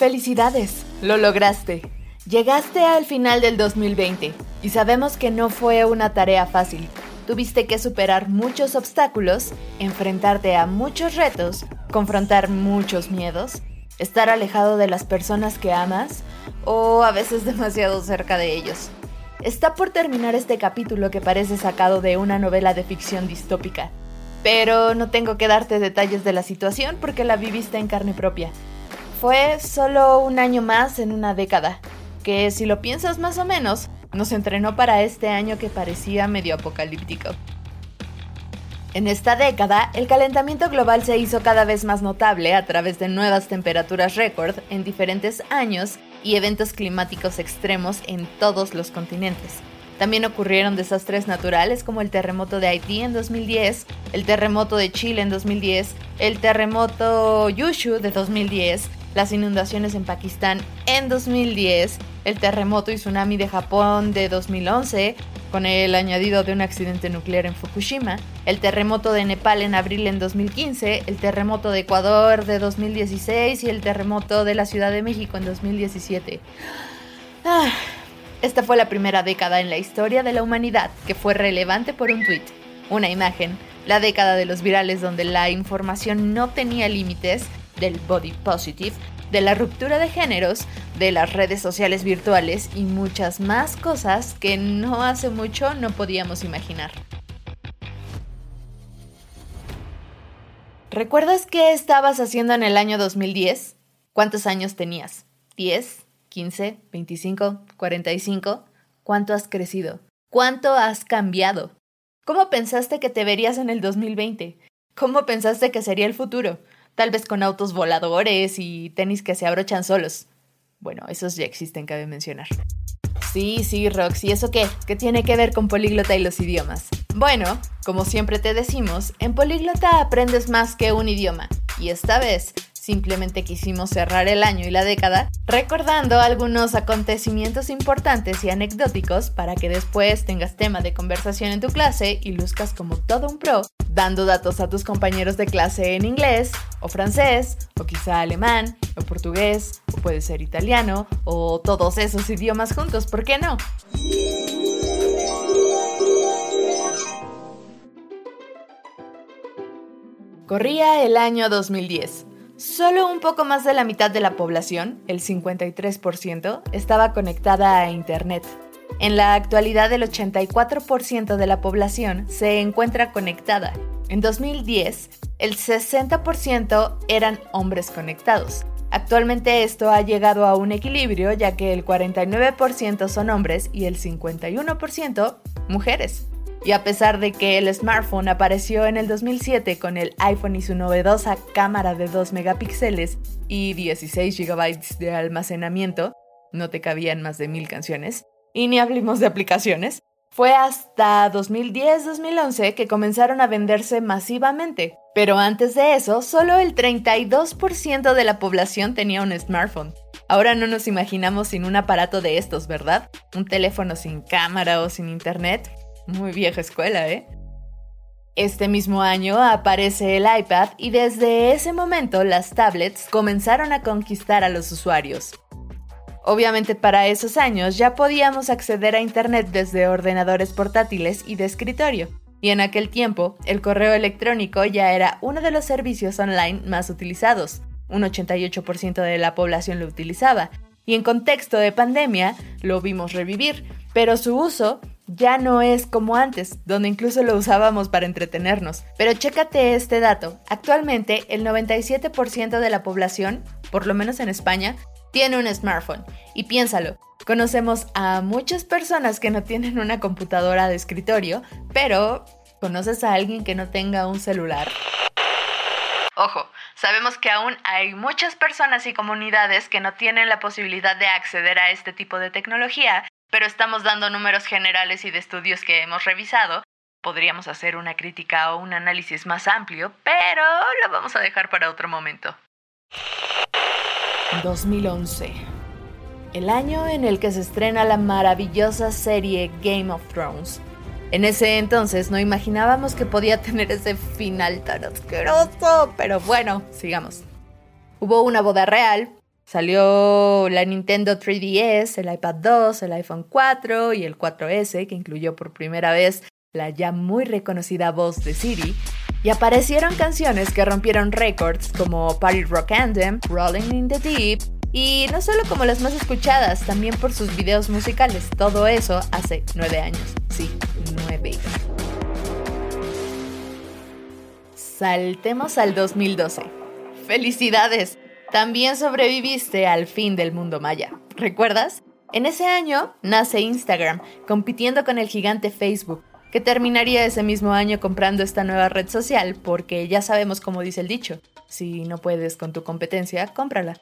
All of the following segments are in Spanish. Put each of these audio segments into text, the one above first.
Felicidades, lo lograste. Llegaste al final del 2020 y sabemos que no fue una tarea fácil. Tuviste que superar muchos obstáculos, enfrentarte a muchos retos, confrontar muchos miedos, estar alejado de las personas que amas o a veces demasiado cerca de ellos. Está por terminar este capítulo que parece sacado de una novela de ficción distópica, pero no tengo que darte detalles de la situación porque la viviste en carne propia. Fue solo un año más en una década, que si lo piensas más o menos, nos entrenó para este año que parecía medio apocalíptico. En esta década, el calentamiento global se hizo cada vez más notable a través de nuevas temperaturas récord en diferentes años y eventos climáticos extremos en todos los continentes. También ocurrieron desastres naturales como el terremoto de Haití en 2010, el terremoto de Chile en 2010, el terremoto Yushu de 2010, las inundaciones en Pakistán en 2010, el terremoto y tsunami de Japón de 2011, con el añadido de un accidente nuclear en Fukushima, el terremoto de Nepal en abril en 2015, el terremoto de Ecuador de 2016 y el terremoto de la Ciudad de México en 2017. Ah, esta fue la primera década en la historia de la humanidad que fue relevante por un tweet, una imagen, la década de los virales donde la información no tenía límites, del body positive, de la ruptura de géneros, de las redes sociales virtuales y muchas más cosas que no hace mucho no podíamos imaginar. ¿Recuerdas qué estabas haciendo en el año 2010? ¿Cuántos años tenías? ¿10? ¿15? ¿25? ¿45? ¿Cuánto has crecido? ¿Cuánto has cambiado? ¿Cómo pensaste que te verías en el 2020? ¿Cómo pensaste que sería el futuro? Tal vez con autos voladores y tenis que se abrochan solos. Bueno, esos ya existen, cabe mencionar. Sí, sí, Rox, ¿y eso qué? ¿Qué tiene que ver con políglota y los idiomas? Bueno, como siempre te decimos, en políglota aprendes más que un idioma, y esta vez Simplemente quisimos cerrar el año y la década recordando algunos acontecimientos importantes y anecdóticos para que después tengas tema de conversación en tu clase y luzcas como todo un pro, dando datos a tus compañeros de clase en inglés o francés o quizá alemán o portugués o puede ser italiano o todos esos idiomas juntos, ¿por qué no? Corría el año 2010 Solo un poco más de la mitad de la población, el 53%, estaba conectada a Internet. En la actualidad el 84% de la población se encuentra conectada. En 2010, el 60% eran hombres conectados. Actualmente esto ha llegado a un equilibrio ya que el 49% son hombres y el 51% mujeres. Y a pesar de que el smartphone apareció en el 2007 con el iPhone y su novedosa cámara de 2 megapíxeles y 16 GB de almacenamiento, no te cabían más de mil canciones, y ni hablemos de aplicaciones, fue hasta 2010-2011 que comenzaron a venderse masivamente. Pero antes de eso, solo el 32% de la población tenía un smartphone. Ahora no nos imaginamos sin un aparato de estos, ¿verdad? Un teléfono sin cámara o sin internet. Muy vieja escuela, ¿eh? Este mismo año aparece el iPad y desde ese momento las tablets comenzaron a conquistar a los usuarios. Obviamente para esos años ya podíamos acceder a Internet desde ordenadores portátiles y de escritorio, y en aquel tiempo el correo electrónico ya era uno de los servicios online más utilizados, un 88% de la población lo utilizaba, y en contexto de pandemia lo vimos revivir, pero su uso ya no es como antes, donde incluso lo usábamos para entretenernos. Pero chécate este dato. Actualmente el 97% de la población, por lo menos en España, tiene un smartphone. Y piénsalo, conocemos a muchas personas que no tienen una computadora de escritorio, pero ¿conoces a alguien que no tenga un celular? Ojo, sabemos que aún hay muchas personas y comunidades que no tienen la posibilidad de acceder a este tipo de tecnología pero estamos dando números generales y de estudios que hemos revisado. Podríamos hacer una crítica o un análisis más amplio, pero lo vamos a dejar para otro momento. 2011. El año en el que se estrena la maravillosa serie Game of Thrones. En ese entonces no imaginábamos que podía tener ese final tan asqueroso, pero bueno, sigamos. Hubo una boda real, Salió la Nintendo 3DS, el iPad 2, el iPhone 4 y el 4S, que incluyó por primera vez la ya muy reconocida voz de Siri, y aparecieron canciones que rompieron récords como Party Rock Anthem, Rolling in the Deep, y no solo como las más escuchadas, también por sus videos musicales. Todo eso hace nueve años. Sí, nueve. Saltemos al 2012. ¡Felicidades! También sobreviviste al fin del mundo maya. ¿Recuerdas? En ese año nace Instagram, compitiendo con el gigante Facebook, que terminaría ese mismo año comprando esta nueva red social, porque ya sabemos cómo dice el dicho, si no puedes con tu competencia, cómprala.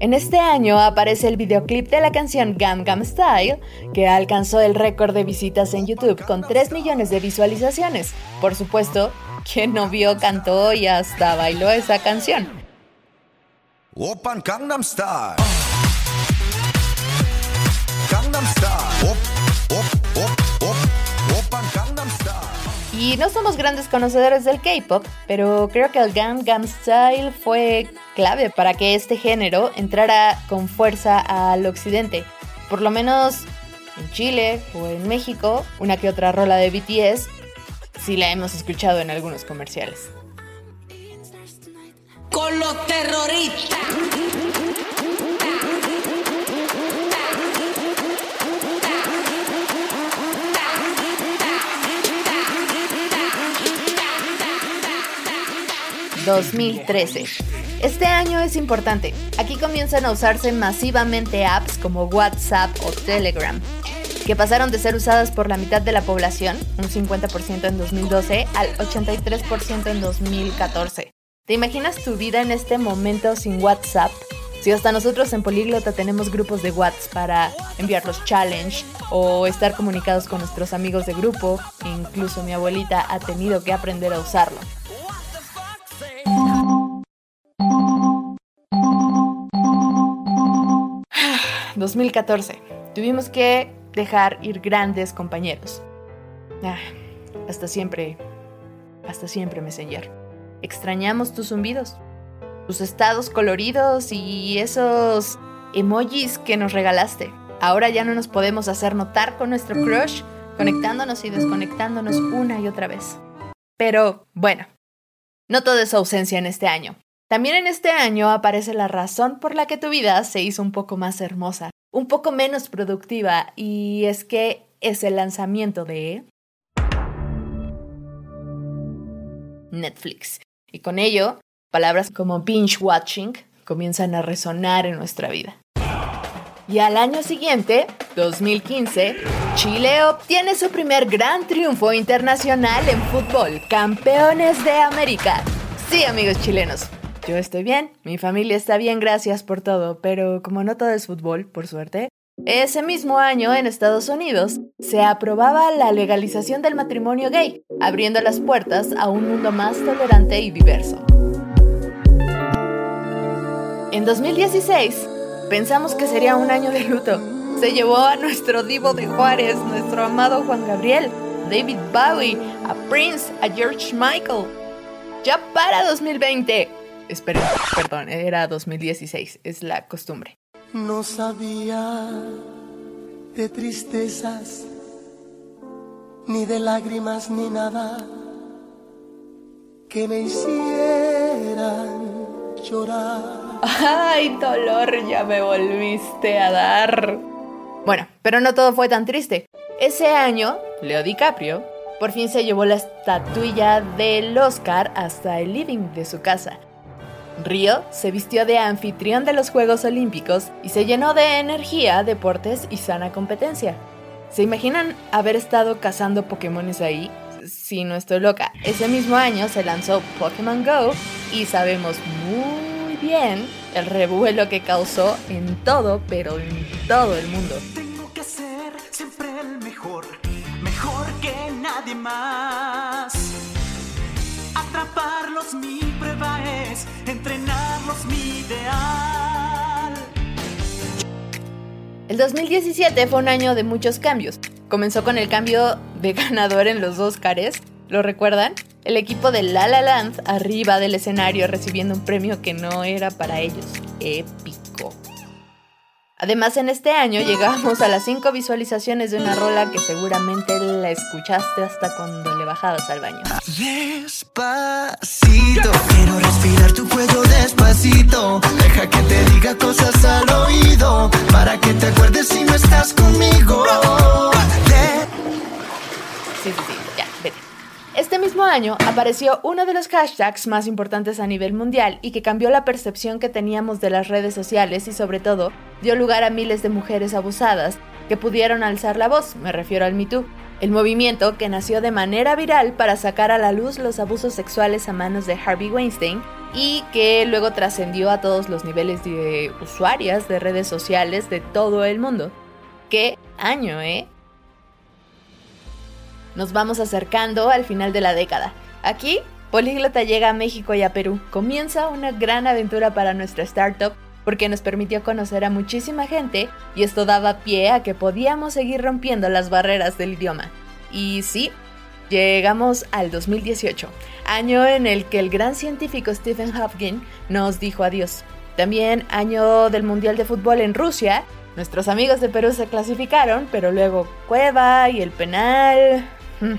En este año aparece el videoclip de la canción Gangnam Style, que alcanzó el récord de visitas en YouTube con 3 millones de visualizaciones. Por supuesto, quien no vio, cantó y hasta bailó esa canción. Gangnam Style. Gangnam Style. Y no somos grandes conocedores del K-pop, pero creo que el Gangnam Style fue clave para que este género entrara con fuerza al occidente. Por lo menos en Chile o en México, una que otra rola de BTS sí la hemos escuchado en algunos comerciales. Con los terroristas. 2013. Este año es importante. Aquí comienzan a usarse masivamente apps como WhatsApp o Telegram, que pasaron de ser usadas por la mitad de la población, un 50% en 2012, al 83% en 2014. ¿Te imaginas tu vida en este momento sin WhatsApp? Si hasta nosotros en Políglota tenemos grupos de WhatsApp para enviar los challenge o estar comunicados con nuestros amigos de grupo, incluso mi abuelita ha tenido que aprender a usarlo. 2014. Tuvimos que dejar ir grandes compañeros. Ah, hasta siempre, hasta siempre, Messenger. Extrañamos tus zumbidos, tus estados coloridos y esos emojis que nos regalaste. Ahora ya no nos podemos hacer notar con nuestro crush, conectándonos y desconectándonos una y otra vez. Pero bueno, no todo es ausencia en este año. También en este año aparece la razón por la que tu vida se hizo un poco más hermosa, un poco menos productiva, y es que es el lanzamiento de Netflix. Y con ello, palabras como binge watching comienzan a resonar en nuestra vida. Y al año siguiente, 2015, Chile obtiene su primer gran triunfo internacional en fútbol, campeones de América. Sí, amigos chilenos, yo estoy bien, mi familia está bien, gracias por todo, pero como no todo es fútbol, por suerte, ese mismo año en Estados Unidos se aprobaba la legalización del matrimonio gay, abriendo las puertas a un mundo más tolerante y diverso. En 2016, pensamos que sería un año de luto. Se llevó a nuestro divo de Juárez, nuestro amado Juan Gabriel, David Bowie, a Prince, a George Michael. Ya para 2020, Espera, perdón, era 2016, es la costumbre. No sabía de tristezas, ni de lágrimas, ni nada que me hicieran llorar. Ay, dolor, ya me volviste a dar. Bueno, pero no todo fue tan triste. Ese año, Leo DiCaprio por fin se llevó la estatuilla del Oscar hasta el living de su casa Río se vistió de anfitrión de los Juegos Olímpicos y se llenó de energía, deportes y sana competencia. ¿Se imaginan haber estado cazando Pokémones ahí? Si no estoy loca. Ese mismo año se lanzó Pokémon Go y sabemos muy bien el revuelo que causó en todo, pero en todo el mundo. Tengo que ser siempre el mejor, mejor que nadie más. Atraparlos mi prueba es entrenarlos mi ideal. El 2017 fue un año de muchos cambios. Comenzó con el cambio de ganador en los Oscars, ¿lo recuerdan? el equipo de La La Land arriba del escenario recibiendo un premio que no era para ellos. Además, en este año llegamos a las 5 visualizaciones de una rola que seguramente la escuchaste hasta cuando le bajabas al baño. Despacito, quiero respirar tu cuello despacito. Deja que te diga cosas al oído para que te acuerdes si no estás conmigo. Sí, sí, sí, ya, vete. Este mismo año apareció uno de los hashtags más importantes a nivel mundial y que cambió la percepción que teníamos de las redes sociales y sobre todo dio lugar a miles de mujeres abusadas que pudieron alzar la voz, me refiero al MeToo, el movimiento que nació de manera viral para sacar a la luz los abusos sexuales a manos de Harvey Weinstein y que luego trascendió a todos los niveles de usuarias de redes sociales de todo el mundo. ¡Qué año, eh! Nos vamos acercando al final de la década. Aquí, Políglota llega a México y a Perú. Comienza una gran aventura para nuestra startup porque nos permitió conocer a muchísima gente y esto daba pie a que podíamos seguir rompiendo las barreras del idioma. Y sí, llegamos al 2018, año en el que el gran científico Stephen Hawking nos dijo adiós. También año del Mundial de Fútbol en Rusia. Nuestros amigos de Perú se clasificaron, pero luego Cueva y el penal Mm.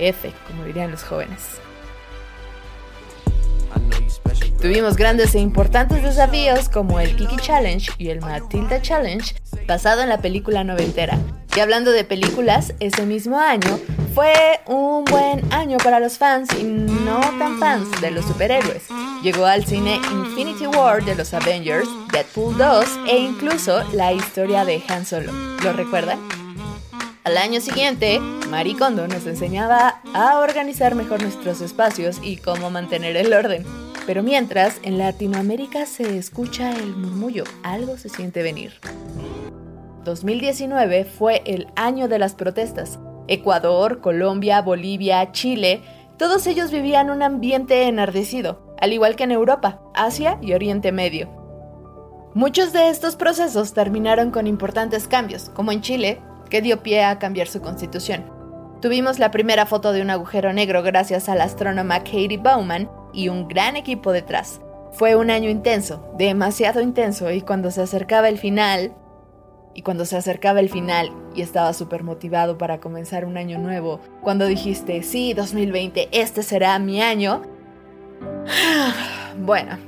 F, como dirían los jóvenes. Tuvimos grandes e importantes desafíos como el Kiki Challenge y el Matilda Challenge, basado en la película noventera. Y hablando de películas, ese mismo año fue un buen año para los fans y no tan fans de los superhéroes. Llegó al cine Infinity War de los Avengers, Deadpool 2 e incluso la historia de Han Solo. ¿Lo recuerdan? Al año siguiente, Marie Kondo nos enseñaba a organizar mejor nuestros espacios y cómo mantener el orden. Pero mientras, en Latinoamérica se escucha el murmullo, algo se siente venir. 2019 fue el año de las protestas. Ecuador, Colombia, Bolivia, Chile, todos ellos vivían un ambiente enardecido, al igual que en Europa, Asia y Oriente Medio. Muchos de estos procesos terminaron con importantes cambios, como en Chile, que dio pie a cambiar su constitución. Tuvimos la primera foto de un agujero negro gracias a la astrónoma Katie Bowman y un gran equipo detrás. Fue un año intenso, demasiado intenso, y cuando se acercaba el final, y cuando se acercaba el final y estaba súper motivado para comenzar un año nuevo, cuando dijiste, sí, 2020, este será mi año, bueno,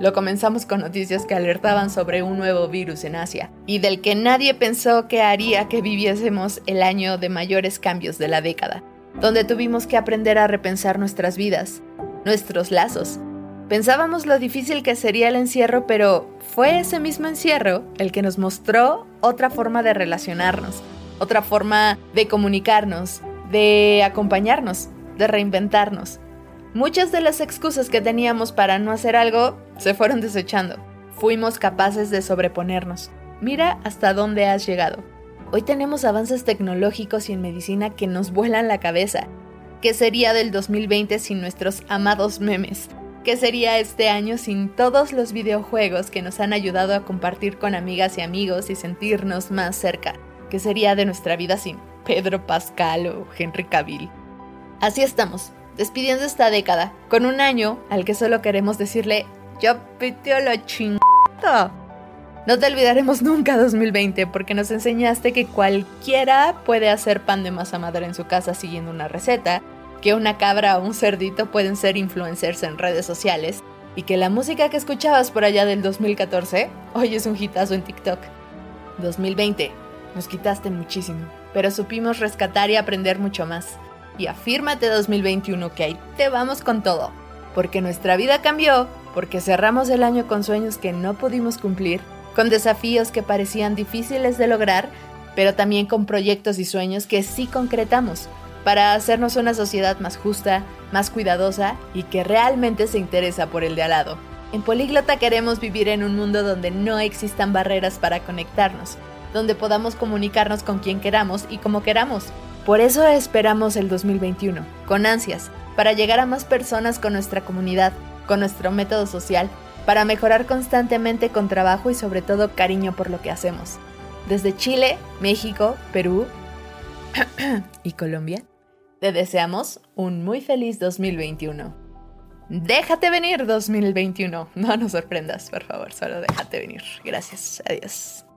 lo comenzamos con noticias que alertaban sobre un nuevo virus en Asia y del que nadie pensó que haría que viviésemos el año de mayores cambios de la década, donde tuvimos que aprender a repensar nuestras vidas, nuestros lazos. Pensábamos lo difícil que sería el encierro, pero fue ese mismo encierro el que nos mostró otra forma de relacionarnos, otra forma de comunicarnos, de acompañarnos, de reinventarnos. Muchas de las excusas que teníamos para no hacer algo se fueron desechando. Fuimos capaces de sobreponernos. Mira hasta dónde has llegado. Hoy tenemos avances tecnológicos y en medicina que nos vuelan la cabeza. ¿Qué sería del 2020 sin nuestros amados memes? ¿Qué sería este año sin todos los videojuegos que nos han ayudado a compartir con amigas y amigos y sentirnos más cerca? ¿Qué sería de nuestra vida sin Pedro Pascal o Henry Cavill? Así estamos, despidiendo esta década, con un año al que solo queremos decirle, yo piteo lo chingada. No te olvidaremos nunca 2020 porque nos enseñaste que cualquiera puede hacer pan de masa madre en su casa siguiendo una receta, que una cabra o un cerdito pueden ser influencers en redes sociales y que la música que escuchabas por allá del 2014 hoy es un hitazo en TikTok. 2020, nos quitaste muchísimo, pero supimos rescatar y aprender mucho más y afírmate 2021 que ahí te vamos con todo. Porque nuestra vida cambió, porque cerramos el año con sueños que no pudimos cumplir, con desafíos que parecían difíciles de lograr, pero también con proyectos y sueños que sí concretamos para hacernos una sociedad más justa, más cuidadosa y que realmente se interesa por el de al lado. En Políglota queremos vivir en un mundo donde no existan barreras para conectarnos, donde podamos comunicarnos con quien queramos y como queramos, por eso esperamos el 2021, con ansias, para llegar a más personas con nuestra comunidad, con nuestro método social, para mejorar constantemente con trabajo y sobre todo cariño por lo que hacemos. Desde Chile, México, Perú y Colombia, Te deseamos un muy feliz 2021. Déjate venir 2021. No nos sorprendas, por favor, solo déjate venir. Gracias. Adiós.